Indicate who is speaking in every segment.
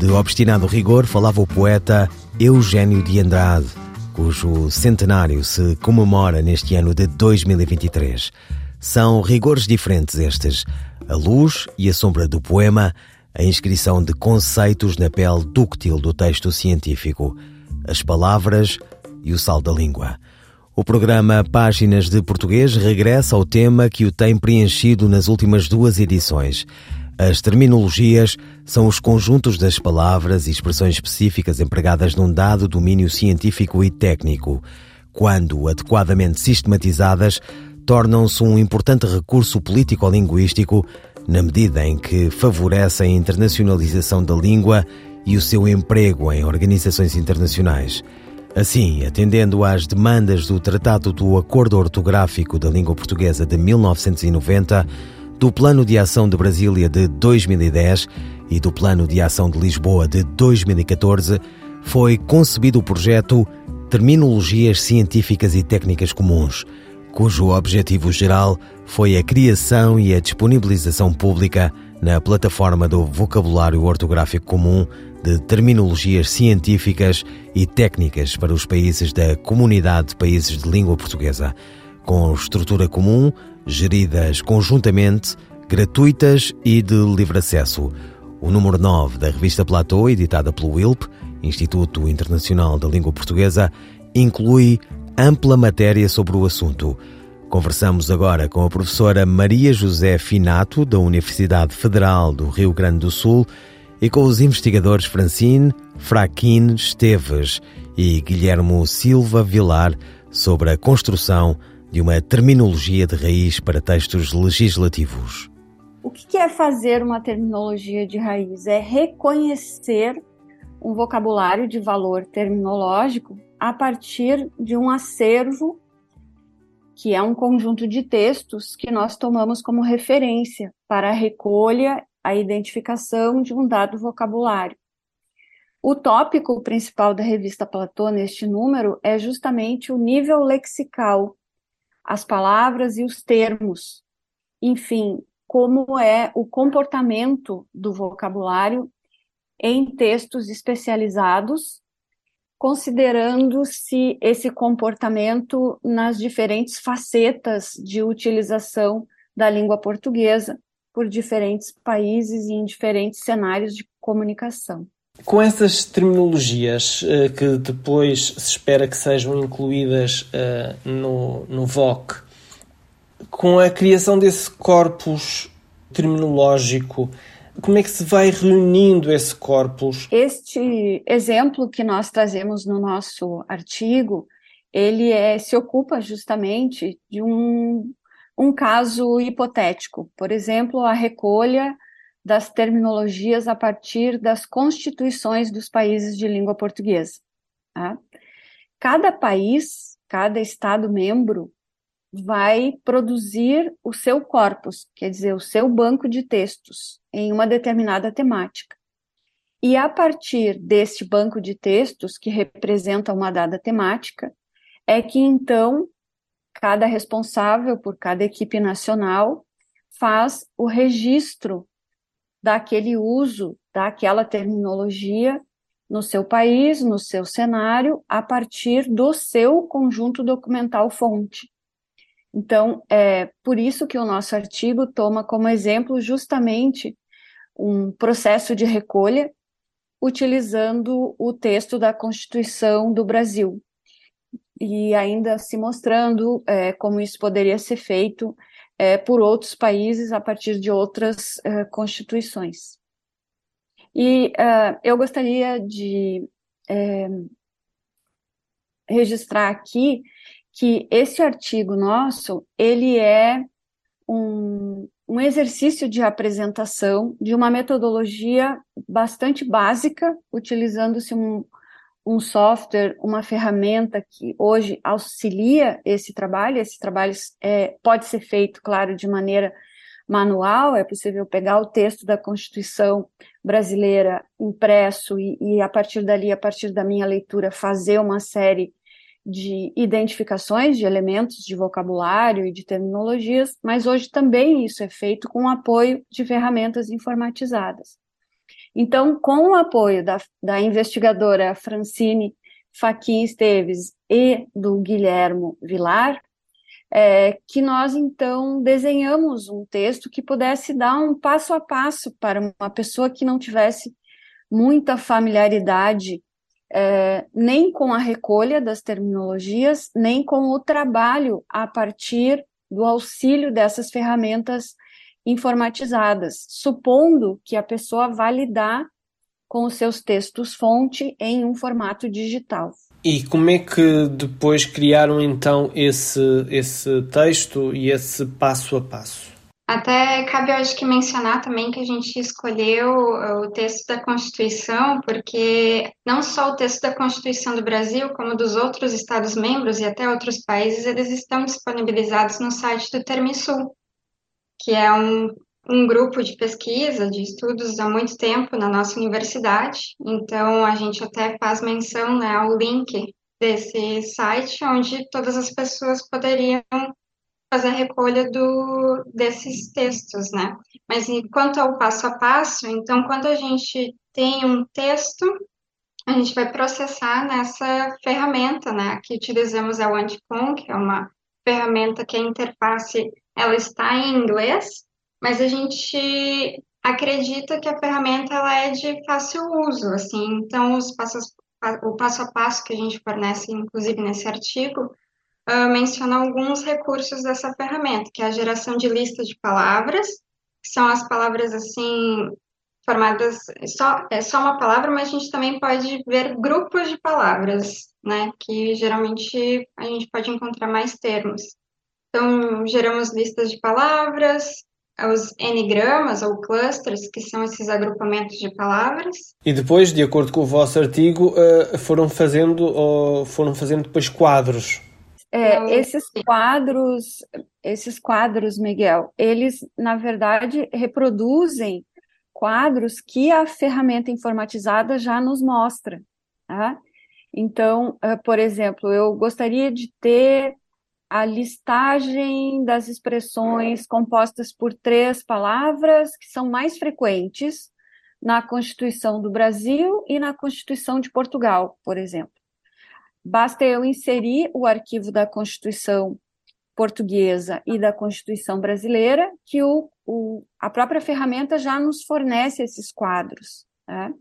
Speaker 1: De obstinado rigor falava o poeta Eugênio de Andrade, cujo centenário se comemora neste ano de 2023. São rigores diferentes estes: a luz e a sombra do poema, a inscrição de conceitos na pele dúctil do texto científico, as palavras e o sal da língua. O programa Páginas de Português regressa ao tema que o tem preenchido nas últimas duas edições. As terminologias são os conjuntos das palavras e expressões específicas empregadas num dado domínio científico e técnico. Quando adequadamente sistematizadas, tornam-se um importante recurso político-linguístico na medida em que favorecem a internacionalização da língua e o seu emprego em organizações internacionais. Assim, atendendo às demandas do Tratado do Acordo Ortográfico da Língua Portuguesa de 1990, do Plano de Ação de Brasília de 2010 e do Plano de Ação de Lisboa de 2014, foi concebido o projeto Terminologias Científicas e Técnicas Comuns, cujo objetivo geral foi a criação e a disponibilização pública na plataforma do Vocabulário Ortográfico Comum de terminologias científicas e técnicas para os países da Comunidade de Países de Língua Portuguesa, com estrutura comum, geridas conjuntamente, gratuitas e de livre acesso. O número 9 da revista Platô, editada pelo WILP, Instituto Internacional da Língua Portuguesa, inclui ampla matéria sobre o assunto. Conversamos agora com a professora Maria José Finato, da Universidade Federal do Rio Grande do Sul, e com os investigadores Francine Fraquin Esteves e Guilhermo Silva Vilar sobre a construção de uma terminologia de raiz para textos legislativos.
Speaker 2: O que é fazer uma terminologia de raiz? É reconhecer um vocabulário de valor terminológico a partir de um acervo que é um conjunto de textos que nós tomamos como referência para a recolha a identificação de um dado vocabulário. O tópico principal da revista Platô neste número é justamente o nível lexical, as palavras e os termos, enfim, como é o comportamento do vocabulário em textos especializados, considerando-se esse comportamento nas diferentes facetas de utilização da língua portuguesa, por diferentes países e em diferentes cenários de comunicação.
Speaker 3: Com essas terminologias uh, que depois se espera que sejam incluídas uh, no, no VOC, com a criação desse corpus terminológico, como é que se vai reunindo esse corpus?
Speaker 2: Este exemplo que nós trazemos no nosso artigo, ele é, se ocupa justamente de um um caso hipotético, por exemplo, a recolha das terminologias a partir das constituições dos países de língua portuguesa. Tá? Cada país, cada Estado membro, vai produzir o seu corpus, quer dizer, o seu banco de textos, em uma determinada temática. E a partir deste banco de textos, que representa uma dada temática, é que então cada responsável por cada equipe nacional faz o registro daquele uso daquela terminologia no seu país, no seu cenário, a partir do seu conjunto documental fonte. Então, é por isso que o nosso artigo toma como exemplo justamente um processo de recolha utilizando o texto da Constituição do Brasil, e ainda se mostrando é, como isso poderia ser feito é, por outros países a partir de outras é, constituições. E é, eu gostaria de é, registrar aqui que esse artigo nosso ele é um, um exercício de apresentação de uma metodologia bastante básica, utilizando-se um, um software, uma ferramenta que hoje auxilia esse trabalho. Esse trabalho é, pode ser feito, claro, de maneira manual, é possível pegar o texto da Constituição brasileira impresso e, e, a partir dali, a partir da minha leitura, fazer uma série de identificações de elementos de vocabulário e de terminologias, mas hoje também isso é feito com o apoio de ferramentas informatizadas. Então, com o apoio da, da investigadora Francine Faquin Esteves e do Guilhermo Vilar, é, que nós então desenhamos um texto que pudesse dar um passo a passo para uma pessoa que não tivesse muita familiaridade é, nem com a recolha das terminologias, nem com o trabalho a partir do auxílio dessas ferramentas informatizadas, supondo que a pessoa vá lidar com os seus textos-fonte em um formato digital.
Speaker 3: E como é que depois criaram então esse, esse texto e esse passo a passo?
Speaker 4: Até cabe, eu acho que mencionar também que a gente escolheu o texto da Constituição, porque não só o texto da Constituição do Brasil, como dos outros Estados-membros e até outros países, eles estão disponibilizados no site do Termisul, que é um, um grupo de pesquisa, de estudos há muito tempo na nossa universidade. Então, a gente até faz menção né, ao link desse site, onde todas as pessoas poderiam fazer a recolha do, desses textos, né? Mas quanto ao passo a passo, então, quando a gente tem um texto, a gente vai processar nessa ferramenta, né? Que utilizamos é o Anticon, que é uma ferramenta que a interface ela está em inglês, mas a gente acredita que a ferramenta ela é de fácil uso, assim. Então, os passos, o passo a passo que a gente fornece, inclusive nesse artigo, uh, menciona alguns recursos dessa ferramenta, que é a geração de lista de palavras, que são as palavras assim formadas só é só uma palavra, mas a gente também pode ver grupos de palavras, né? Que geralmente a gente pode encontrar mais termos. Então geramos listas de palavras, os n-gramas ou clusters, que são esses agrupamentos de palavras.
Speaker 3: E depois, de acordo com o vosso artigo, uh, foram fazendo foram fazendo depois quadros
Speaker 2: é, esses quadros, esses quadros, Miguel, eles na verdade reproduzem quadros que a ferramenta informatizada já nos mostra. Tá? Então, eh, por exemplo, eu gostaria de ter a listagem das expressões compostas por três palavras que são mais frequentes na Constituição do Brasil e na Constituição de Portugal, por exemplo. Basta eu inserir o arquivo da Constituição portuguesa e da Constituição brasileira, que o, o, a própria ferramenta já nos fornece esses quadros. Né?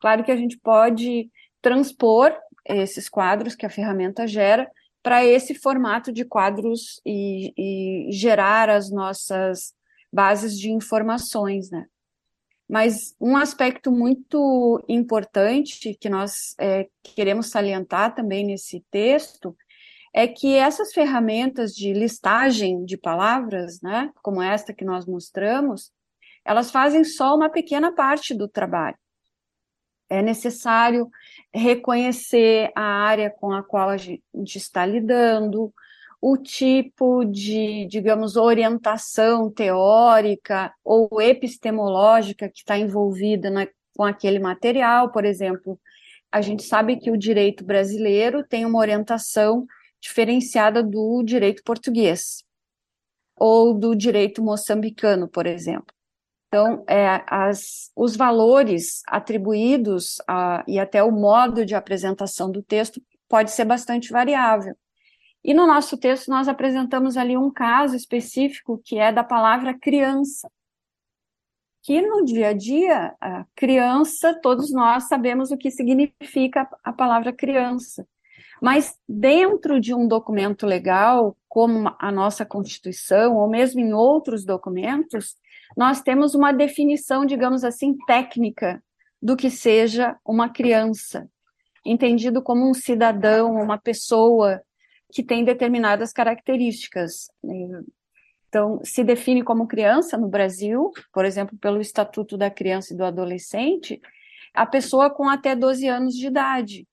Speaker 2: Claro que a gente pode transpor esses quadros que a ferramenta gera para esse formato de quadros e, e, gerar as nossas bases de informações, né? Mas um aspecto muito importante que nós é, queremos salientar também nesse texto é que essas ferramentas de listagem de palavras, né, como esta que nós mostramos, elas fazem só uma pequena parte do trabalho. É necessário reconhecer a área com a qual a gente está lidando, o tipo de, digamos, orientação teórica ou epistemológica que está envolvida na, com aquele material. Por exemplo, a gente sabe que o direito brasileiro tem uma orientação diferenciada do direito português ou do direito moçambicano, por exemplo. Então, é, as, os valores atribuídos a, e até o modo de apresentação do texto pode ser bastante variável. E no nosso texto nós apresentamos ali um caso específico que é da palavra criança. Que no dia a dia, a criança, todos nós sabemos o que significa a palavra criança. Mas dentro de um documento legal, como a nossa Constituição, ou mesmo em outros documentos, nós temos uma definição, digamos assim, técnica do que seja uma criança, entendido como um cidadão, uma pessoa que tem determinadas características. Então, se define como criança no Brasil, por exemplo, pelo Estatuto da Criança e do Adolescente, a pessoa com até 12 anos de idade.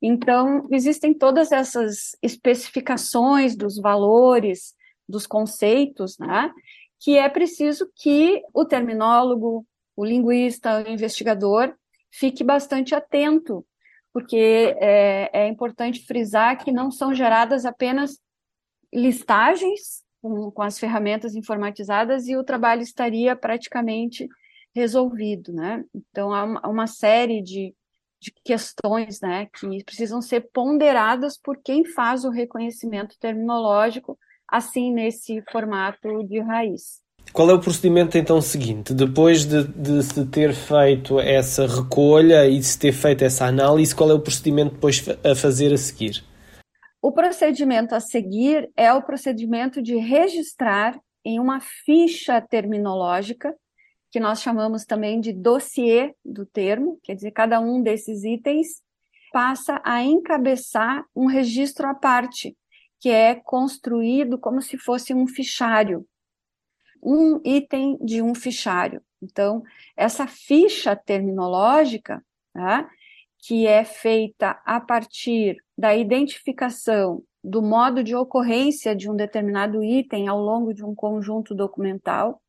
Speaker 2: Então, existem todas essas especificações dos valores, dos conceitos, né? Que é preciso que o terminólogo, o linguista, o investigador fique bastante atento, porque é, é importante frisar que não são geradas apenas listagens com, com as ferramentas informatizadas e o trabalho estaria praticamente resolvido, né? Então, há uma, uma série de, de questões, né, que precisam ser ponderadas por quem faz o reconhecimento terminológico, assim, nesse formato de raiz.
Speaker 3: Qual é o procedimento então seguinte? Depois de, de, se ter feito essa recolha e de se ter feito essa análise, qual é o procedimento depois a fazer a seguir?
Speaker 2: O procedimento a seguir é o procedimento de registrar em uma ficha terminológica, que nós chamamos também de dossiê do termo, quer dizer, cada um desses itens passa a encabeçar um registro à parte, que é construído como se fosse um fichário, um item de um fichário. Então, essa ficha terminológica, tá, que é feita a partir da identificação do modo de ocorrência de um determinado item ao longo de um conjunto documental,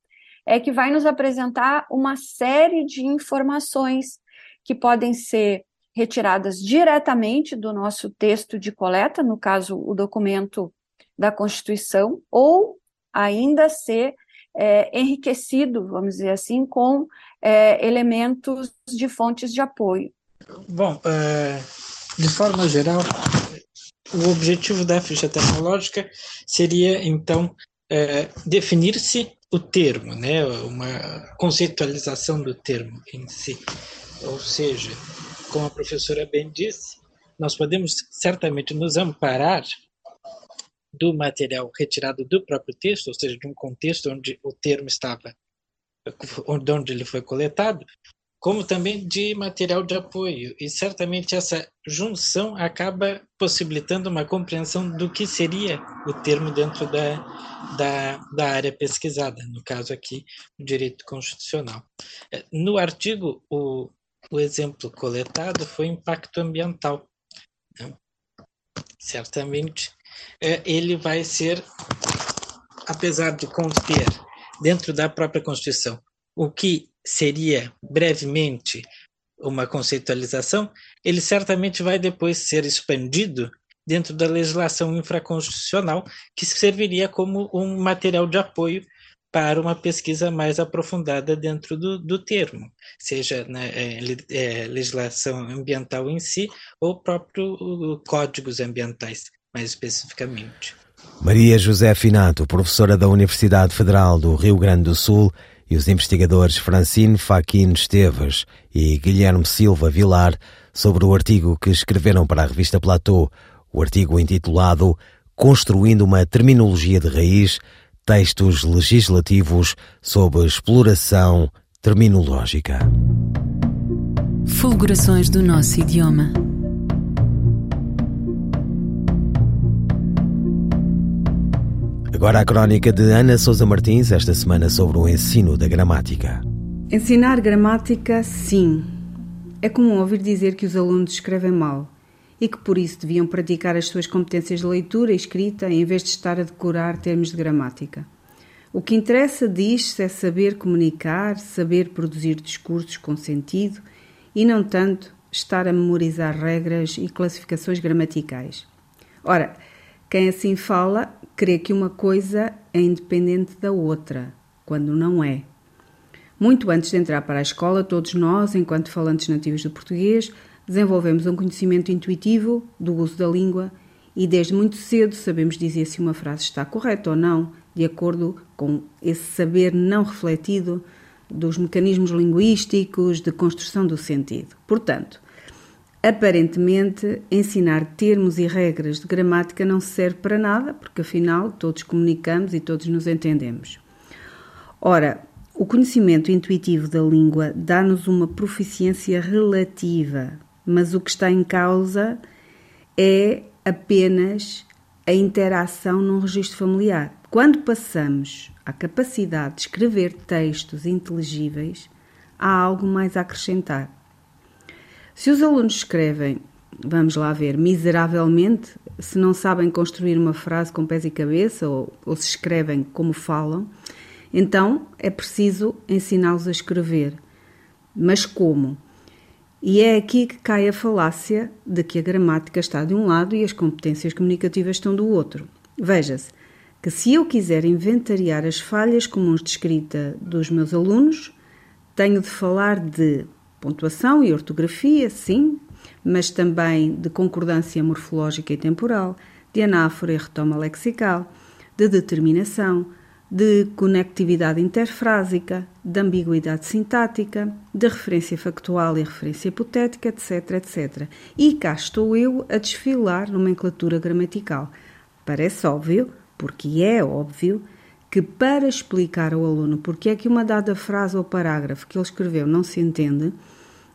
Speaker 2: é que vai nos apresentar uma série de informações que podem ser retiradas diretamente do nosso texto de coleta, no caso, o documento da Constituição, ou ainda ser é, enriquecido, vamos dizer assim, com é, elementos de fontes de apoio.
Speaker 5: Bom, é, de forma geral, o objetivo da ficha tecnológica seria, então, é, definir-se o termo, né, uma conceitualização do termo em si. Ou seja, como a professora bem disse, nós podemos certamente nos amparar do material retirado do próprio texto, ou seja, de um contexto onde o termo estava, onde ele foi coletado, como também de material de apoio. E certamente essa junção acaba possibilitando uma compreensão do que seria o termo dentro da, da, da área pesquisada, no caso aqui, o direito constitucional. É, no artigo, o, o exemplo coletado foi impacto ambiental. Né? Certamente, é, ele vai ser, apesar de conter dentro da própria Constituição o que seria brevemente uma conceitualização, ele certamente vai depois ser expandido dentro da legislação infraconstitucional, que serviria como um material de apoio para uma pesquisa mais aprofundada dentro do, do termo, seja na né, é, é, legislação ambiental em si ou próprio códigos ambientais, mais especificamente.
Speaker 1: Maria José Finato, professora da Universidade Federal do Rio Grande do Sul, e os investigadores Francine Faquin Esteves e Guilherme Silva Vilar sobre o artigo que escreveram para a revista Platô, o artigo intitulado Construindo uma Terminologia de Raiz, Textos Legislativos sob Exploração Terminológica.
Speaker 6: Fulgurações do nosso idioma.
Speaker 1: Agora a crónica de Ana Sousa Martins, esta semana sobre o ensino da gramática.
Speaker 7: Ensinar gramática, sim. É comum ouvir dizer que os alunos escrevem mal e que por isso deviam praticar as suas competências de leitura e escrita em vez de estar a decorar termos de gramática. O que interessa, diz-se, é saber comunicar, saber produzir discursos com sentido e não tanto estar a memorizar regras e classificações gramaticais. Ora, quem assim fala crê que uma coisa é independente da outra, quando não é. Muito antes de entrar para a escola, todos nós, enquanto falantes nativos do português, desenvolvemos um conhecimento intuitivo do uso da língua e desde muito cedo sabemos dizer se uma frase está correta ou não, de acordo com esse saber não refletido dos mecanismos linguísticos de construção do sentido. Portanto, Aparentemente, ensinar termos e regras de gramática não serve para nada, porque afinal todos comunicamos e todos nos entendemos. Ora, o conhecimento intuitivo da língua dá-nos uma proficiência relativa, mas o que está em causa é apenas a interação num registro familiar, quando passamos à capacidade de escrever textos inteligíveis, há algo mais a acrescentar. Se os alunos escrevem, vamos lá ver, miseravelmente, se não sabem construir uma frase com pés e cabeça ou, ou se escrevem como falam, então é preciso ensiná-los a escrever. Mas como? E é aqui que cai a falácia de que a gramática está de um lado e as competências comunicativas estão do outro. Veja-se que se eu quiser inventariar as falhas comuns de escrita dos meus alunos, tenho de falar de pontuação e ortografia, sim, mas também de concordância morfológica e temporal, de anáfora e retoma lexical, de determinação, de conectividade interfrásica, de ambiguidade sintática, de referência factual e referência hipotética, etc, etc. E cá estou eu a desfilar nomenclatura gramatical. Parece óbvio, porque é óbvio, que para explicar ao aluno porque é que uma dada frase ou parágrafo que ele escreveu não se entende,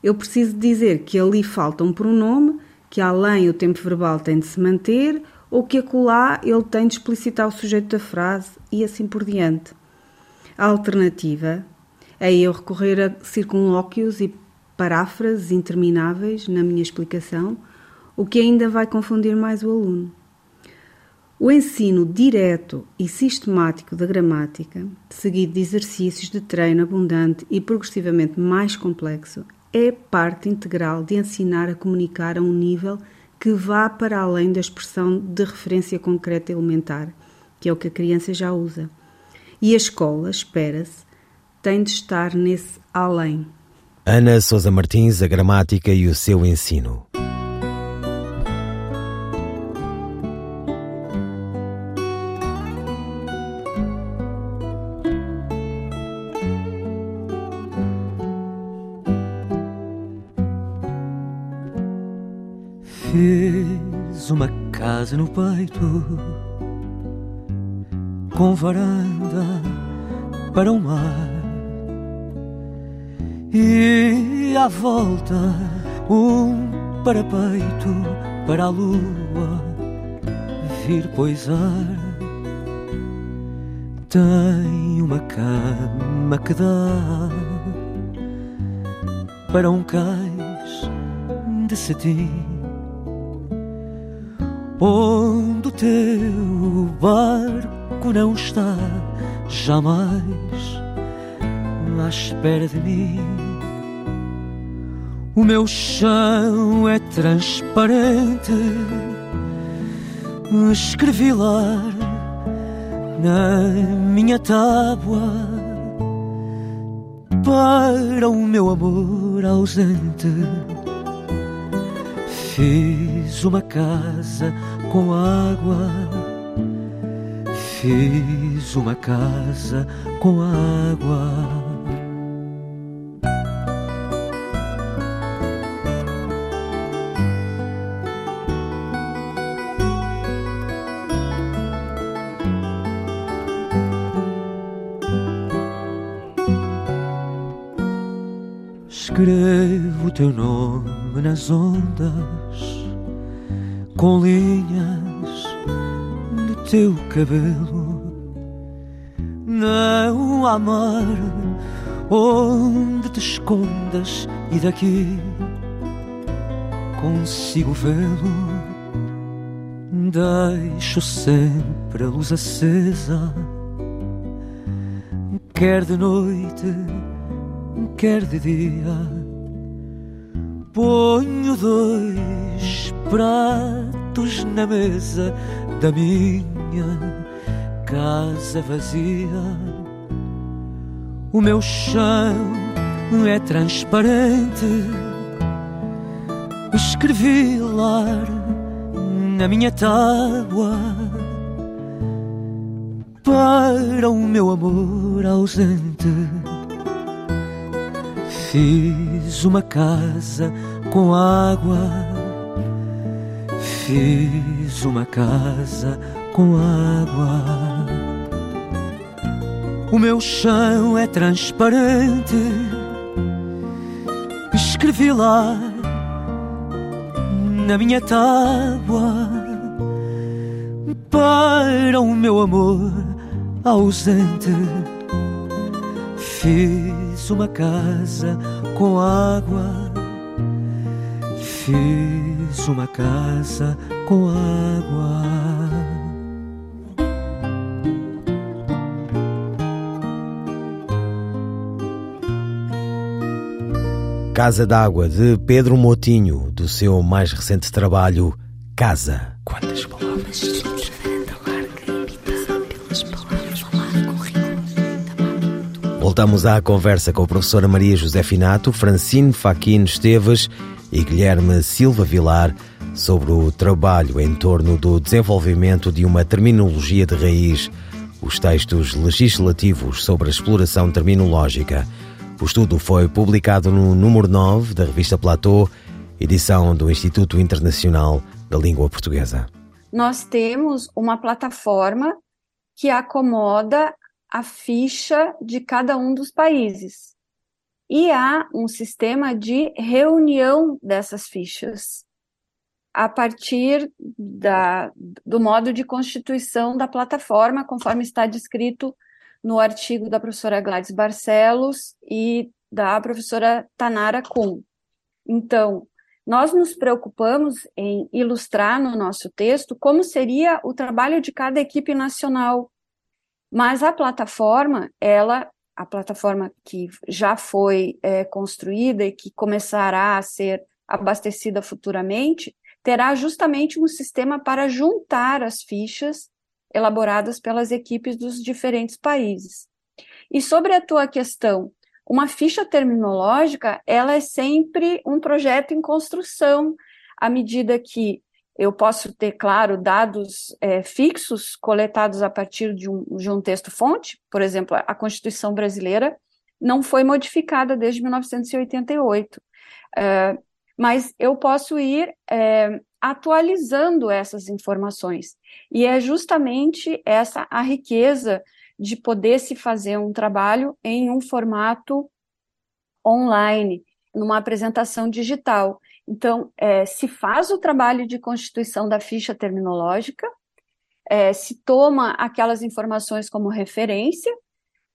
Speaker 7: eu preciso dizer que ali falta um pronome, que além o tempo verbal tem de se manter ou que acolá ele tem de explicitar o sujeito da frase e assim por diante. A alternativa é eu recorrer a circunlóquios e paráfrases intermináveis na minha explicação, o que ainda vai confundir mais o aluno. O ensino direto e sistemático da gramática, seguido de exercícios de treino abundante e progressivamente mais complexo, é parte integral de ensinar a comunicar a um nível que vá para além da expressão de referência concreta elementar, que é o que a criança já usa. E a escola, espera-se, tem de estar nesse além.
Speaker 1: Ana Sousa Martins, a gramática e o seu ensino.
Speaker 8: Casa no peito, com varanda para o mar e à volta um parapeito para a lua vir poisar. Tem uma cama que dá para um cais de cetim onde o teu barco não está jamais à espera de mim. O meu chão é transparente, escrevi lá na minha tábua para o meu amor ausente Fiz uma casa com água, fiz uma casa com água. Escrevo teu nome nas ondas, com linhas do teu cabelo. Não há mar onde te escondas, e daqui consigo vê-lo. Deixo sempre a luz acesa, quer de noite quer de dia. Ponho dois pratos na mesa da minha casa vazia. O meu chão é transparente. Escrevi lá na minha tábua para o meu amor ausente Fiz uma casa com água, fiz uma casa com água. O meu chão é transparente, escrevi lá na minha tábua para o meu amor ausente. Fiz uma casa com água. Fiz uma casa com água.
Speaker 1: Casa d'Água de Pedro Motinho, do seu mais recente trabalho, Casa.
Speaker 9: Quantas palavras?
Speaker 1: Voltamos à conversa com a professora Maria José Finato, Francine Faquino Esteves e Guilherme Silva Vilar sobre o trabalho em torno do desenvolvimento de uma terminologia de raiz, os textos legislativos sobre a exploração terminológica. O estudo foi publicado no número 9 da revista Platô, edição do Instituto Internacional da Língua Portuguesa.
Speaker 2: Nós temos uma plataforma que acomoda a ficha de cada um dos países. E há um sistema de reunião dessas fichas a partir da, do modo de constituição da plataforma, conforme está descrito no artigo da professora Gladys Barcelos e da professora Tanara Kuhn. Então, nós nos preocupamos em ilustrar no nosso texto como seria o trabalho de cada equipe nacional mas a plataforma, ela, a plataforma que já foi é, construída e que começará a ser abastecida futuramente, terá justamente um sistema para juntar as fichas elaboradas pelas equipes dos diferentes países. E sobre a tua questão, uma ficha terminológica, ela é sempre um projeto em construção, à medida que eu posso ter, claro, dados é, fixos coletados a partir de um, de um texto-fonte, por exemplo, a Constituição Brasileira não foi modificada desde 1988, é, mas eu posso ir é, atualizando essas informações, e é justamente essa a riqueza de poder se fazer um trabalho em um formato online, numa apresentação digital. Então, é, se faz o trabalho de constituição da ficha terminológica, é, se toma aquelas informações como referência,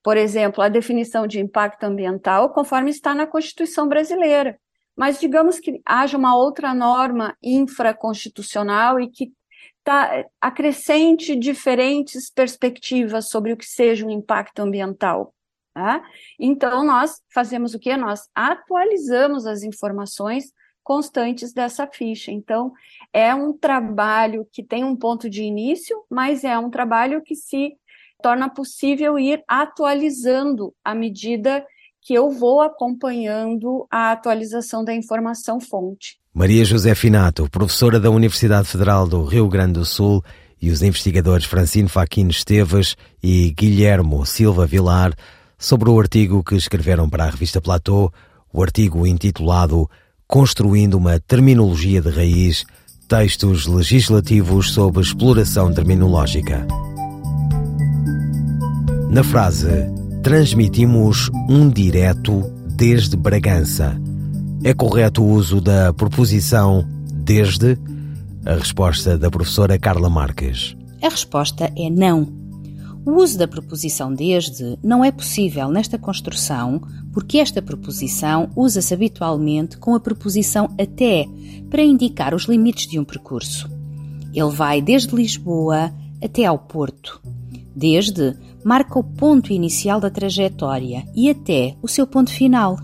Speaker 2: por exemplo, a definição de impacto ambiental, conforme está na Constituição brasileira. Mas digamos que haja uma outra norma infraconstitucional e que tá, acrescente diferentes perspectivas sobre o que seja um impacto ambiental. Tá? Então, nós fazemos o que? Nós atualizamos as informações constantes dessa ficha. Então, é um trabalho que tem um ponto de início, mas é um trabalho que se torna possível ir atualizando à medida que eu vou acompanhando a atualização da informação fonte.
Speaker 1: Maria José Finato, professora da Universidade Federal do Rio Grande do Sul, e os investigadores Francine Faquino Esteves e Guilhermo Silva Vilar sobre o artigo que escreveram para a revista Platô, o artigo intitulado construindo uma terminologia de raiz, textos legislativos sobre exploração terminológica. Na frase transmitimos um direto desde Bragança, é correto o uso da proposição desde? A resposta da professora Carla Marques.
Speaker 10: A resposta é não. O uso da preposição desde não é possível nesta construção porque esta preposição usa-se habitualmente com a preposição até para indicar os limites de um percurso. Ele vai desde Lisboa até ao Porto. Desde marca o ponto inicial da trajetória e até o seu ponto final.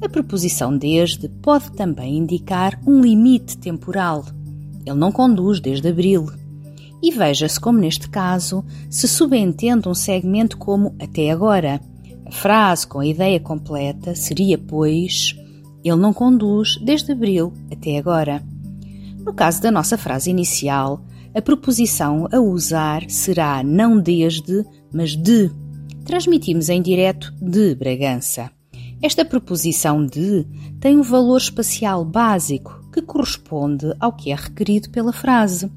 Speaker 10: A preposição desde pode também indicar um limite temporal. Ele não conduz desde abril e veja-se como, neste caso, se subentende um segmento como até agora. A frase com a ideia completa seria, pois, ele não conduz desde abril até agora. No caso da nossa frase inicial, a proposição a usar será não desde, mas de. Transmitimos em direto de Bragança. Esta proposição de tem um valor espacial básico que corresponde ao que é requerido pela frase.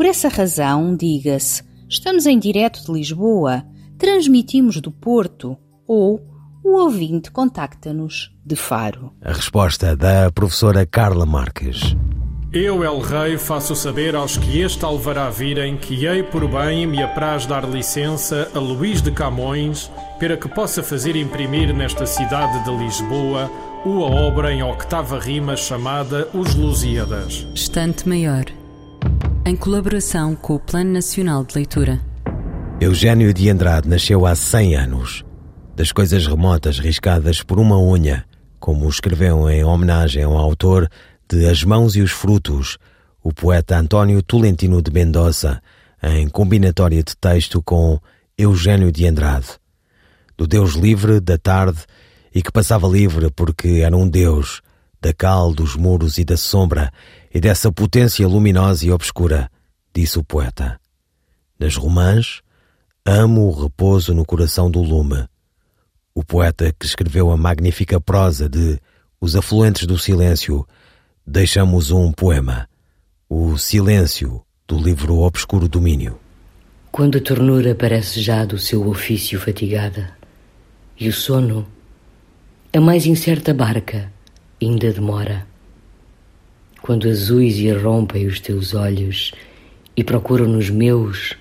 Speaker 10: Por essa razão, diga-se: estamos em direto de Lisboa, transmitimos do Porto ou o ouvinte contacta-nos de Faro.
Speaker 1: A resposta da professora Carla Marques.
Speaker 11: Eu, El Rei, faço saber aos que este alvará virem que hei por bem me apraz dar licença a Luís de Camões para que possa fazer imprimir nesta cidade de Lisboa uma obra em octava rima chamada Os Lusíadas.
Speaker 6: Estante Maior, em colaboração com o Plano Nacional de Leitura.
Speaker 1: Eugênio de Andrade nasceu há 100 anos. Das coisas remotas riscadas por uma unha, como escreveu em homenagem ao autor de As Mãos e os Frutos, o poeta António Tolentino de Mendoza, em combinatória de texto com Eugênio de Andrade. Do Deus livre da tarde e que passava livre porque era um Deus da cal, dos muros e da sombra e dessa potência luminosa e obscura, disse o poeta. Nas romãs, amo o repouso no coração do lume. O poeta que escreveu a magnífica prosa de Os Afluentes do Silêncio deixamos um poema, O Silêncio, do livro Obscuro Domínio.
Speaker 12: Quando a ternura parece já do seu ofício fatigada, e o sono, a mais incerta barca, ainda demora. Quando azuis irrompem os teus olhos e procuram nos meus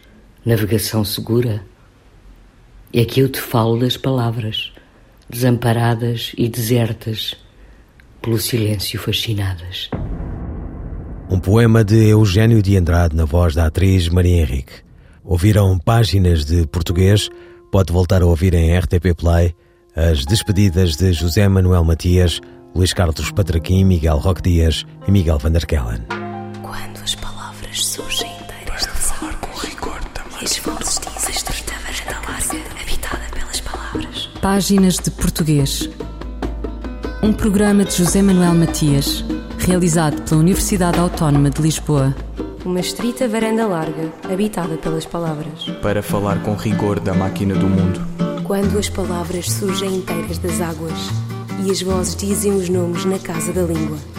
Speaker 12: navegação segura, é que eu te falo das palavras, desamparadas e desertas, pelo silêncio fascinadas.
Speaker 1: Um poema de Eugênio de Andrade na voz da atriz Maria Henrique. Ouviram páginas de português? Pode voltar a ouvir em RTP Play as despedidas de José Manuel Matias, Luís Carlos Patraquim, Miguel Roque Dias e Miguel Van der Kellen.
Speaker 13: Quando as palavras surgem inteiras Para falar com rigor também. E vozes dizem estreita varanda larga, habitada pelas palavras.
Speaker 6: Páginas de português um programa de José Manuel Matias, realizado pela Universidade Autónoma de Lisboa.
Speaker 14: Uma estrita varanda larga, habitada pelas palavras.
Speaker 9: Para falar com rigor da máquina do mundo.
Speaker 14: Quando as palavras surgem inteiras das águas e as vozes dizem os nomes na casa da língua.